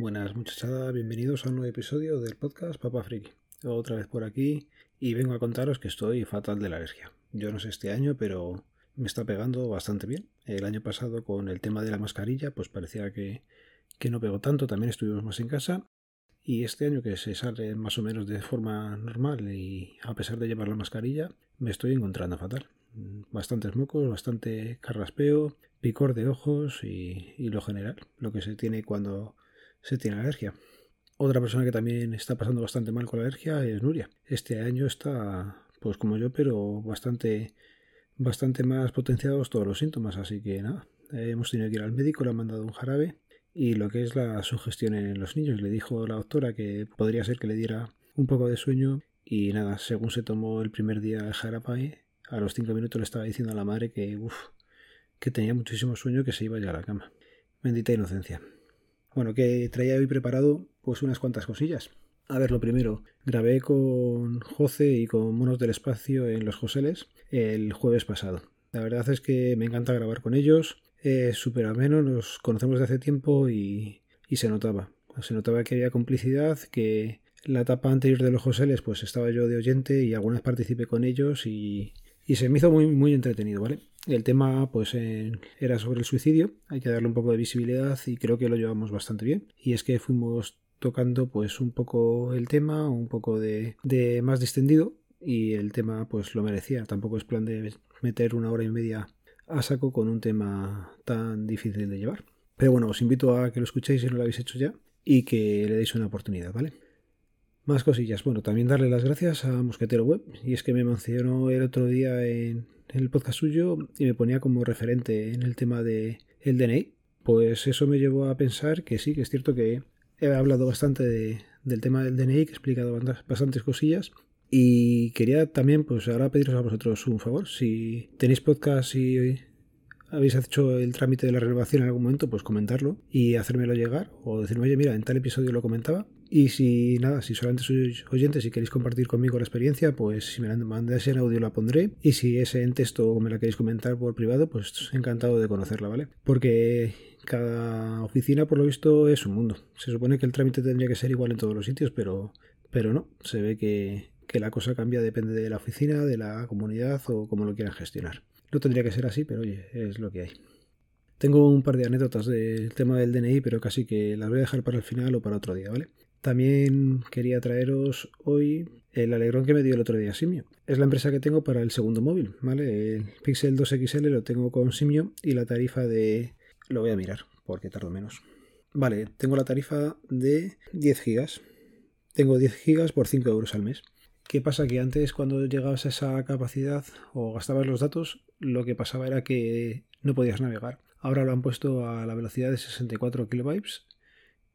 Buenas muchachada, bienvenidos a un nuevo episodio del podcast Papa Friki. Otra vez por aquí y vengo a contaros que estoy fatal de la alergia. Yo no sé este año, pero me está pegando bastante bien. El año pasado con el tema de la mascarilla, pues parecía que, que no pegó tanto, también estuvimos más en casa. Y este año que se sale más o menos de forma normal y a pesar de llevar la mascarilla, me estoy encontrando fatal. Bastantes mocos, bastante carraspeo, picor de ojos y, y lo general, lo que se tiene cuando se tiene alergia. Otra persona que también está pasando bastante mal con la alergia es Nuria. Este año está, pues como yo, pero bastante, bastante más potenciados todos los síntomas, así que nada, hemos tenido que ir al médico, le han mandado un jarabe y lo que es la sugestión en los niños. Le dijo la doctora que podría ser que le diera un poco de sueño y nada, según se tomó el primer día el jarabe, a los cinco minutos le estaba diciendo a la madre que, que tenía muchísimo sueño que se iba ya a la cama. Bendita inocencia. Bueno, que traía hoy preparado pues unas cuantas cosillas. A ver, lo primero, grabé con José y con Monos del Espacio en Los Joseles el jueves pasado. La verdad es que me encanta grabar con ellos, es súper ameno, nos conocemos de hace tiempo y, y, se notaba. Se notaba que había complicidad, que la etapa anterior de Los Joseles pues estaba yo de oyente y algunas participé con ellos y, y se me hizo muy, muy entretenido, ¿vale? El tema pues era sobre el suicidio, hay que darle un poco de visibilidad y creo que lo llevamos bastante bien. Y es que fuimos tocando pues un poco el tema, un poco de, de más distendido y el tema pues lo merecía. Tampoco es plan de meter una hora y media a saco con un tema tan difícil de llevar. Pero bueno, os invito a que lo escuchéis si no lo habéis hecho ya y que le deis una oportunidad, ¿vale? Más cosillas. Bueno, también darle las gracias a Mosquetero Web. Y es que me mencionó el otro día en, el podcast suyo y me ponía como referente en el tema de el DNI. Pues eso me llevó a pensar que sí, que es cierto que he hablado bastante del tema del DNI, que he explicado bastantes cosillas. Y quería también, pues ahora pediros a vosotros un favor. Si tenéis podcast y habéis hecho el trámite de la renovación en algún momento, pues comentarlo y hacérmelo llegar o decirme, oye, mira, en tal episodio lo comentaba. Y si nada, si solamente sois oyentes y queréis compartir conmigo la experiencia, pues si me la mandáis en audio la pondré. Y si es en texto o me la queréis comentar por privado, pues encantado de conocerla, ¿vale? Porque cada oficina, por lo visto, es un mundo. Se supone que el trámite tendría que ser igual en todos los sitios, pero, pero no. Se ve que, que la cosa cambia, depende de la oficina, de la comunidad o cómo lo quieran gestionar. No tendría que ser así, pero oye, es lo que hay. Tengo un par de anécdotas del tema del DNI, pero casi que las voy a dejar para el final o para otro día, ¿vale? También quería traeros hoy el alegrón que me dio el otro día Simio. Es la empresa que tengo para el segundo móvil, ¿vale? El Pixel 2XL lo tengo con Simio y la tarifa de... Lo voy a mirar porque tardo menos. Vale, tengo la tarifa de 10 gigas. Tengo 10 gigas por 5 euros al mes. ¿Qué pasa? Que antes cuando llegabas a esa capacidad o gastabas los datos, lo que pasaba era que no podías navegar. Ahora lo han puesto a la velocidad de 64 kilobytes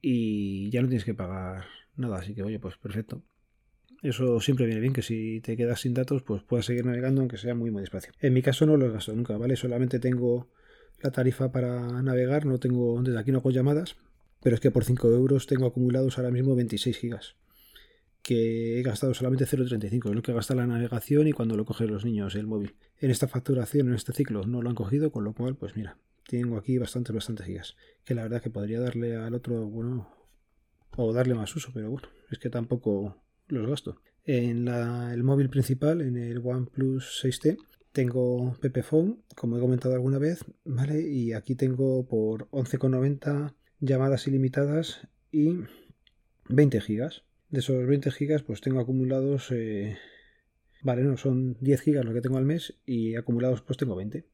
y ya no tienes que pagar nada. Así que, oye, pues perfecto. Eso siempre viene bien, que si te quedas sin datos, pues puedas seguir navegando aunque sea muy muy despacio. En mi caso no lo gasto nunca, ¿vale? Solamente tengo la tarifa para navegar, no tengo, desde aquí no hago llamadas, pero es que por 5 euros tengo acumulados ahora mismo 26 gigas que he gastado solamente 0,35, es lo que gasta la navegación y cuando lo cogen los niños el móvil. En esta facturación, en este ciclo, no lo han cogido, con lo cual, pues mira, tengo aquí bastantes, bastantes gigas. Que la verdad que podría darle al otro, bueno, o darle más uso, pero bueno, es que tampoco los gasto. En el móvil principal, en el OnePlus 6T, tengo Pepephone, como he comentado alguna vez, ¿vale? Y aquí tengo por 11,90 llamadas ilimitadas y 20 gigas. De esos 20 gigas, pues tengo acumulados. Eh, vale, no, son 10 gigas lo que tengo al mes y acumulados, pues tengo 20.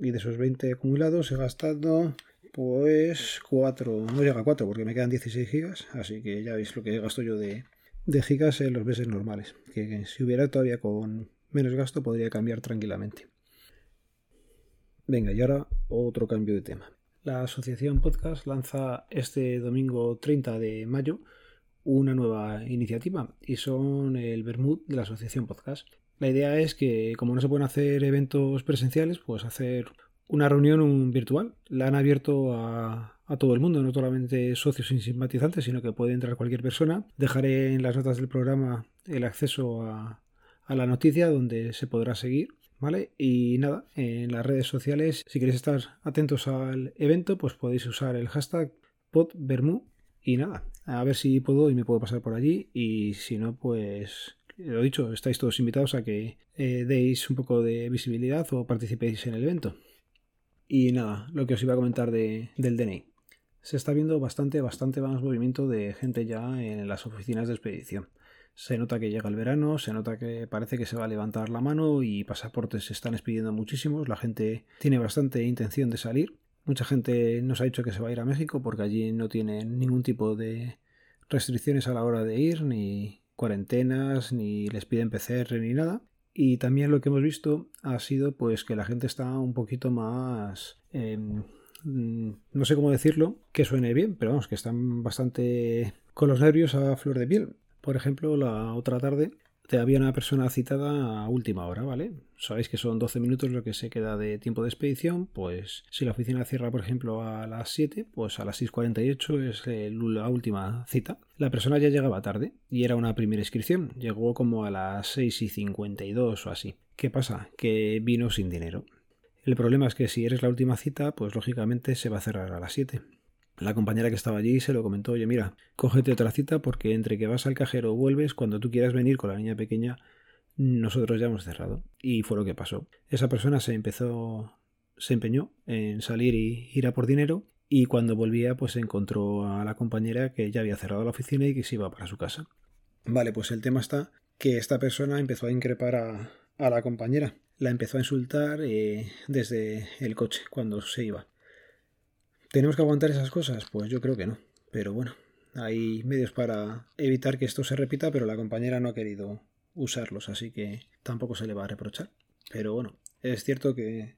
Y de esos 20 acumulados he gastado, pues 4. No llega a 4 porque me quedan 16 gigas. Así que ya veis lo que gasto yo de, de gigas en los meses normales. Que si hubiera todavía con menos gasto, podría cambiar tranquilamente. Venga, y ahora otro cambio de tema. La Asociación Podcast lanza este domingo 30 de mayo una nueva iniciativa y son el Bermud de la Asociación Podcast. La idea es que, como no se pueden hacer eventos presenciales, pues hacer una reunión virtual. La han abierto a, todo el mundo, no solamente socios y simpatizantes, sino que puede entrar cualquier persona. Dejaré en las notas del programa el acceso a, la noticia donde se podrá seguir. ¿Vale? Y nada, en las redes sociales, si queréis estar atentos al evento, pues podéis usar el hashtag PodBermú Y nada, a ver si puedo y me puedo pasar por allí. Y si no, pues lo dicho, estáis todos invitados a que eh, deis un poco de visibilidad o participéis en el evento. Y nada, lo que os iba a comentar de, del DNI. Se está viendo bastante, bastante más movimiento de gente ya en las oficinas de expedición. Se nota que llega el verano, se nota que parece que se va a levantar la mano y pasaportes se están expidiendo muchísimos. La gente tiene bastante intención de salir. Mucha gente nos ha dicho que se va a ir a México porque allí no tienen ningún tipo de restricciones a la hora de ir, ni cuarentenas, ni les piden PCR ni nada. Y también lo que hemos visto ha sido pues que la gente está un poquito más... Em, no sé cómo decirlo, que suene bien, pero vamos, que están bastante con los nervios a flor de piel. Por ejemplo, la otra tarde había una persona citada a última hora, ¿vale? Sabéis que son 12 minutos lo que se queda de tiempo de expedición, pues si la oficina cierra, por ejemplo, a las 7, pues a las 6.48 es la última cita. La persona ya llegaba tarde y era una primera inscripción, llegó como a las 6.52 o así. ¿Qué pasa? Que vino sin dinero. El problema es que si eres la última cita, pues lógicamente se va a cerrar a las 7. La compañera que estaba allí se lo comentó, oye, mira, cógete otra cita porque entre que vas al cajero o vuelves, cuando tú quieras venir con la niña pequeña, nosotros ya hemos cerrado. Y fue lo que pasó. Esa persona se empezó, se empeñó en salir y ir a por dinero y cuando volvía pues encontró a la compañera que ya había cerrado la oficina y que se iba para su casa. Vale, pues el tema está que esta persona empezó a increpar a, la compañera. La empezó a insultar eh, desde el coche cuando se iba. ¿Tenemos que aguantar esas cosas? Pues yo creo que no. Pero bueno, hay medios para evitar que esto se repita, pero la compañera no ha querido usarlos, así que tampoco se le va a reprochar. Pero bueno, es cierto que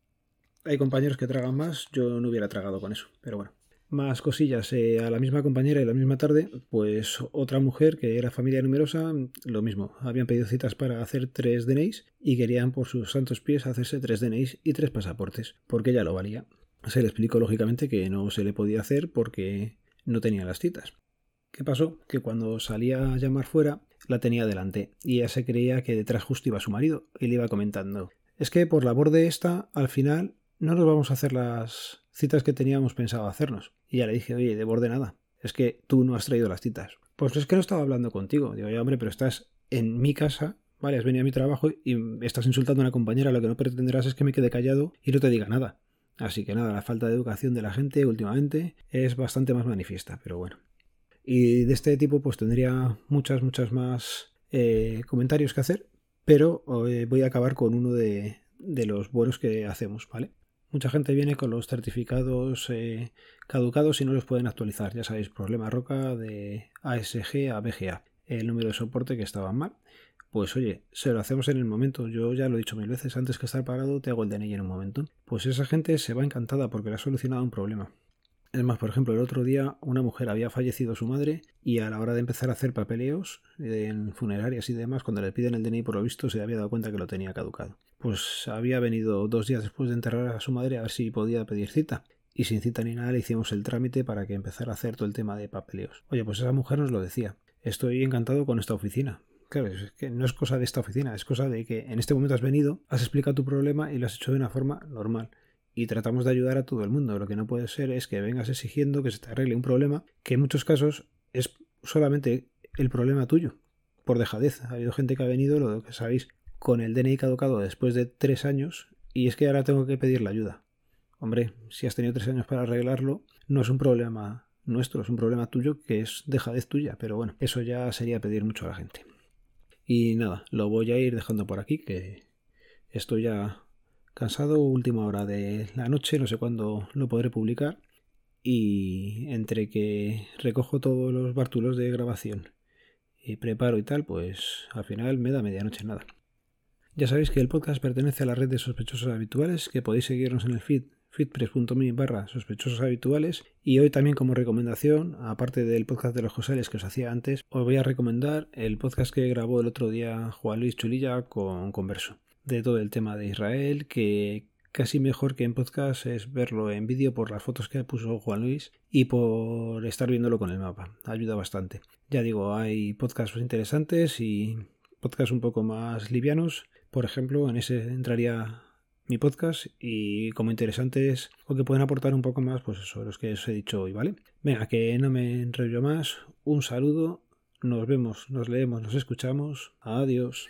hay compañeros que tragan más, yo no hubiera tragado con eso, pero bueno. Más cosillas, eh, a la misma compañera y la misma tarde, pues otra mujer que era familia numerosa, lo mismo, habían pedido citas para hacer tres DNIs y querían por sus santos pies hacerse tres DNIs y tres pasaportes, porque ya lo valía se le explicó lógicamente que no se le podía hacer porque no tenía las citas. ¿Qué pasó? Que cuando salía a llamar fuera, la tenía delante y ella se creía que detrás justo iba su marido y le iba comentando es que por la de esta, al final, no nos vamos a hacer las citas que teníamos pensado hacernos. Y ya le dije, oye, de borde nada, es que tú no has traído las citas. Pues es que no estaba hablando contigo. Digo, ya hombre, pero estás en mi casa, vale, has venido a mi trabajo y estás insultando a una compañera, lo que no pretenderás es que me quede callado y no te diga nada. Así que nada, la falta de educación de la gente últimamente es bastante más manifiesta, pero bueno. Y de este tipo pues tendría muchas, muchas más eh, comentarios que hacer, pero eh, voy a acabar con uno de, los buenos que hacemos, ¿vale? Mucha gente viene con los certificados eh, caducados y no los pueden actualizar. Ya sabéis, problema roca de ASG a BGA. El número de soporte que estaba mal. Pues oye, se lo hacemos en el momento. Yo ya lo he dicho mil veces, antes que estar parado te hago el DNI en un momento. Pues esa gente se va encantada porque le ha solucionado un problema. Es más, por ejemplo, el otro día una mujer había fallecido su madre y a la hora de empezar a hacer papeleos en funerarias y demás, cuando le piden el DNI por lo visto se había dado cuenta que lo tenía caducado. Pues había venido dos días después de enterrar a su madre a ver si podía pedir cita. Y sin cita ni nada le hicimos el trámite para que empezara a hacer todo el tema de papeleos. Oye, pues esa mujer nos lo decía. Estoy encantado con esta oficina. Claro, es que no es cosa de esta oficina, es cosa de que en este momento has venido, has explicado tu problema y lo has hecho de una forma normal. Y tratamos de ayudar a todo el mundo. Lo que no puede ser es que vengas exigiendo que se te arregle un problema que en muchos casos es solamente el problema tuyo, por dejadez. Ha habido gente que ha venido, lo que sabéis, con el DNI caducado después de tres años y es que ahora tengo que pedir la ayuda. Hombre, si has tenido tres años para arreglarlo, no es un problema nuestro, es un problema tuyo que es dejadez tuya, pero bueno, eso ya sería pedir mucho a la gente. Y nada, lo voy a ir dejando por aquí, que estoy ya cansado, última hora de la noche, no sé cuándo lo podré publicar. Y entre que recojo todos los bártulos de grabación y preparo y tal, pues al final me da medianoche nada. Ya sabéis que el podcast pertenece a la red de sospechosos habituales, que podéis seguirnos en el feed fitpress.me barra sospechosos habituales. Y hoy también como recomendación, aparte del podcast de los Joseles que os hacía antes, os voy a recomendar el podcast que grabó el otro día Juan Luis Chulilla con Converso, de todo el tema de Israel, que casi mejor que en podcast es verlo en vídeo por las fotos que puso Juan Luis y por estar viéndolo con el mapa, ayuda bastante. Ya digo, hay podcasts interesantes y podcasts un poco más livianos, por ejemplo, en ese entraría mi podcast y como interesantes o que pueden aportar un poco más, pues eso, los que os he dicho hoy, ¿vale? Venga, que no me enrollo más. Un saludo, nos vemos, nos leemos, nos escuchamos. Adiós.